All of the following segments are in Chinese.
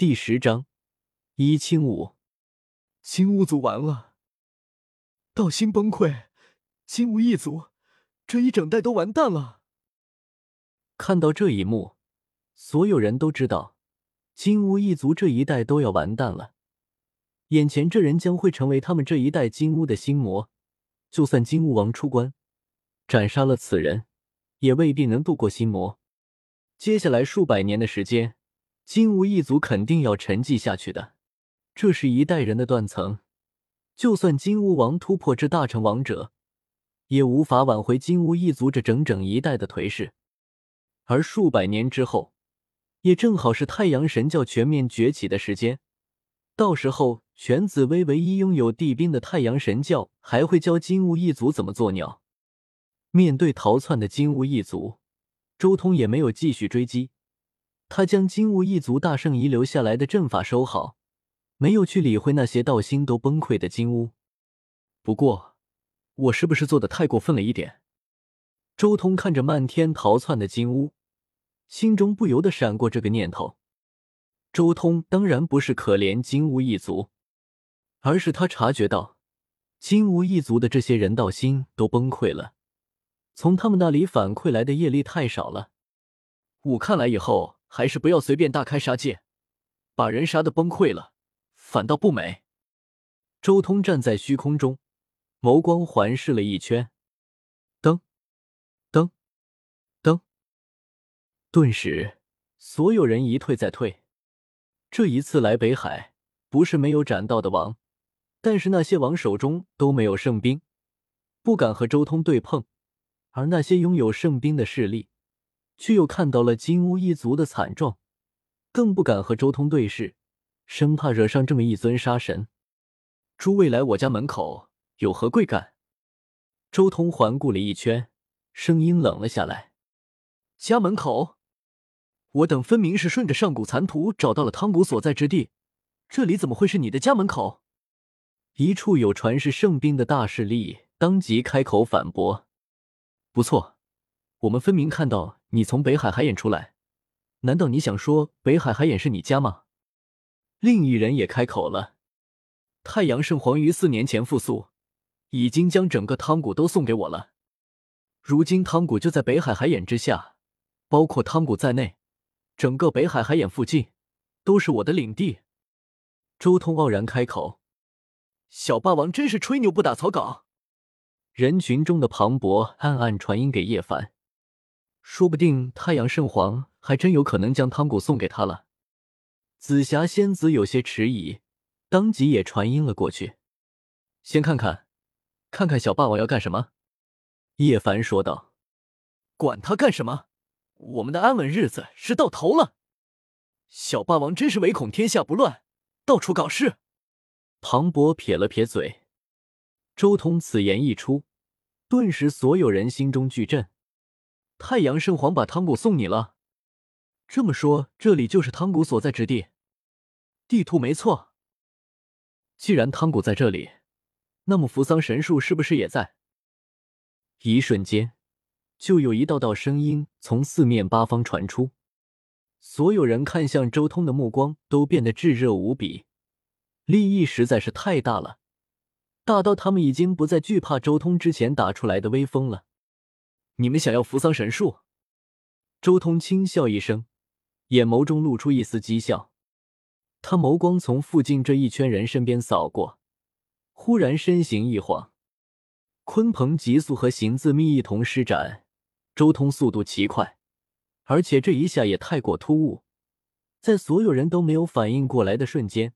第十章，一清五，金乌族完了，道心崩溃，金乌一族这一整代都完蛋了。看到这一幕，所有人都知道，金乌一族这一代都要完蛋了。眼前这人将会成为他们这一代金乌的心魔，就算金乌王出关，斩杀了此人，也未必能度过心魔。接下来数百年的时间。金乌一族肯定要沉寂下去的，这是一代人的断层。就算金乌王突破至大成王者，也无法挽回金乌一族这整整一代的颓势。而数百年之后，也正好是太阳神教全面崛起的时间。到时候，全紫薇唯一拥有帝兵的太阳神教还会教金乌一族怎么做鸟？面对逃窜的金乌一族，周通也没有继续追击。他将金乌一族大圣遗留下来的阵法收好，没有去理会那些道心都崩溃的金乌。不过，我是不是做的太过分了一点？周通看着漫天逃窜的金乌，心中不由得闪过这个念头。周通当然不是可怜金乌一族，而是他察觉到金乌一族的这些人道心都崩溃了，从他们那里反馈来的业力太少了。我看来以后。还是不要随便大开杀戒，把人杀的崩溃了，反倒不美。周通站在虚空中，眸光环视了一圈，噔，噔，噔，顿时，所有人一退再退。这一次来北海，不是没有斩到的王，但是那些王手中都没有圣兵，不敢和周通对碰，而那些拥有圣兵的势力。却又看到了金乌一族的惨状，更不敢和周通对视，生怕惹上这么一尊杀神。诸位来我家门口有何贵干？周通环顾了一圈，声音冷了下来：“家门口？我等分明是顺着上古残图找到了汤谷所在之地，这里怎么会是你的家门口？”一处有传世圣兵的大势力当即开口反驳：“不错。”我们分明看到你从北海海眼出来，难道你想说北海海眼是你家吗？另一人也开口了：“太阳圣皇于四年前复苏，已经将整个汤谷都送给我了。如今汤谷就在北海海眼之下，包括汤谷在内，整个北海海眼附近都是我的领地。”周通傲然开口：“小霸王真是吹牛不打草稿。”人群中的庞博暗暗传音给叶凡。说不定太阳圣皇还真有可能将汤谷送给他了。紫霞仙子有些迟疑，当即也传音了过去。先看看，看看小霸王要干什么。叶凡说道：“管他干什么，我们的安稳日子是到头了。小霸王真是唯恐天下不乱，到处搞事。”庞博撇了撇嘴。周通此言一出，顿时所有人心中巨震。太阳圣皇把汤谷送你了，这么说，这里就是汤谷所在之地。地图没错。既然汤谷在这里，那么扶桑神树是不是也在？一瞬间，就有一道道声音从四面八方传出，所有人看向周通的目光都变得炙热无比，利益实在是太大了，大到他们已经不再惧怕周通之前打出来的威风了。你们想要扶桑神树？周通轻笑一声，眼眸中露出一丝讥笑。他眸光从附近这一圈人身边扫过，忽然身形一晃，鲲鹏急速和行字密一同施展。周通速度奇快，而且这一下也太过突兀，在所有人都没有反应过来的瞬间，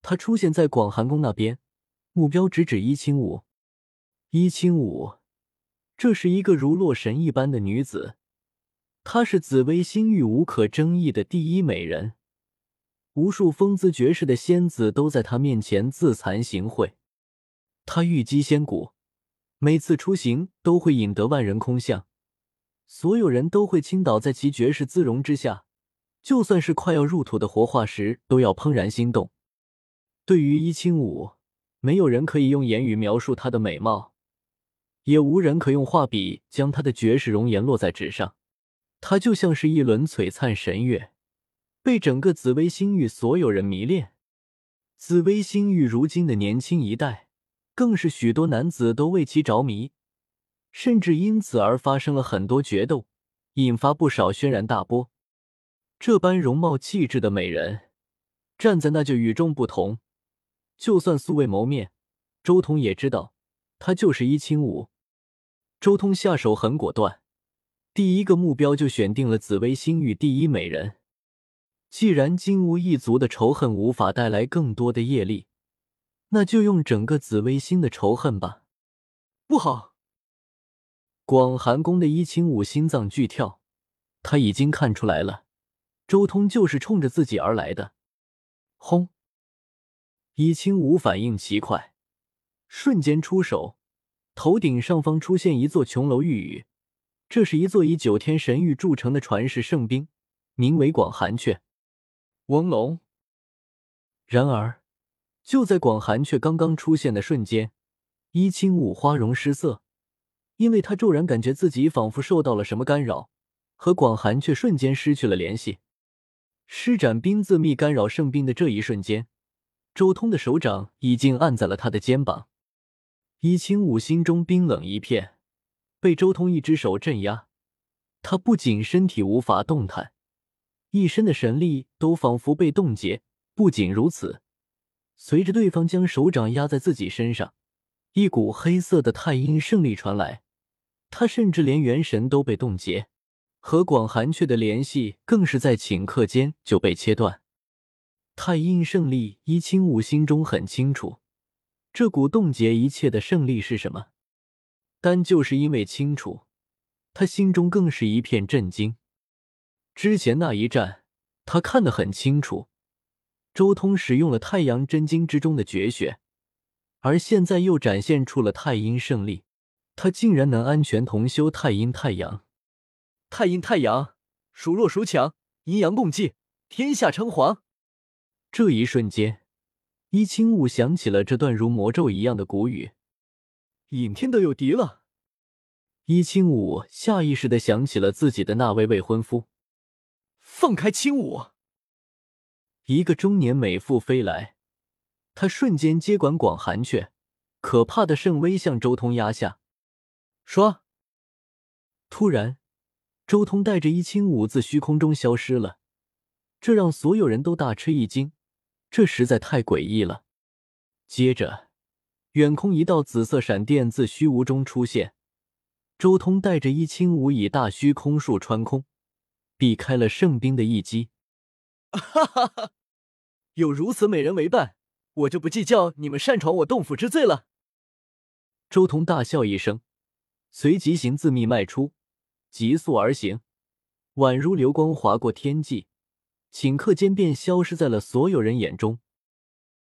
他出现在广寒宫那边，目标直指一清武。一清武。这是一个如洛神一般的女子，她是紫薇星域无可争议的第一美人，无数风姿绝世的仙子都在她面前自惭形秽。她玉姬仙骨，每次出行都会引得万人空巷，所有人都会倾倒在其绝世姿容之下，就算是快要入土的活化石都要怦然心动。对于伊清武，没有人可以用言语描述她的美貌。也无人可用画笔将她的绝世容颜落在纸上，她就像是一轮璀璨神月，被整个紫薇星域所有人迷恋。紫薇星域如今的年轻一代，更是许多男子都为其着迷，甚至因此而发生了很多决斗，引发不少轩然大波。这般容貌气质的美人，站在那就与众不同。就算素未谋面，周彤也知道她就是伊清舞。周通下手很果断，第一个目标就选定了紫薇星域第一美人。既然金乌一族的仇恨无法带来更多的业力，那就用整个紫薇星的仇恨吧。不好！广寒宫的伊清武心脏剧跳，他已经看出来了，周通就是冲着自己而来的。轰！伊清武反应奇快，瞬间出手，头顶上方出现一座琼楼玉宇，这是一座以九天神域铸成的传世圣兵，名为广寒阙。翁龙。然而，就在广寒阙刚刚出现的瞬间，伊清舞花容失色，因为他骤然感觉自己仿佛受到了什么干扰，和广寒阙瞬间失去了联系。施展冰字密干扰圣兵的这一瞬间，周通的手掌已经按在了他的肩膀。伊清武心中冰冷一片，被周通一只手镇压，他不仅身体无法动弹。一身的神力都仿佛被冻结。不仅如此，随着对方将手掌压在自己身上，一股黑色的太阴圣力传来，他甚至连元神都被冻结，和广寒阙的联系更是在顷刻间就被切断。太阴圣力，伊清武心中很清楚，这股冻结一切的胜利是什么，但就是因为清楚，他心中更是一片震惊。之前那一战，他看得很清楚，周通使用了太阳真经之中的绝学，而现在又展现出了太阴胜利，他竟然能安全同修太阴太阳。太阴太阳，孰弱孰强，阴阳共济，天下称皇。这一瞬间，伊清武想起了这段如魔咒一样的古语：“尹天都有敌了。”伊清武下意识的想起了自己的那位未婚夫。放开青舞！一个中年美妇飞来，她瞬间接管广寒阙，可怕的圣威向周通压下。说，突然，周通带着一清舞自虚空中消失了，这让所有人都大吃一惊，这实在太诡异了。接着，远空一道紫色闪电自虚无中出现，周通带着一清舞以大虚空术穿空。避开了圣兵的一击，哈哈哈！有如此美人为伴，我就不计较你们擅闯我洞府之罪了。周通大笑一声，随即行自秘迈出，急速而行，宛如流光划过天际，顷刻间便消失在了所有人眼中。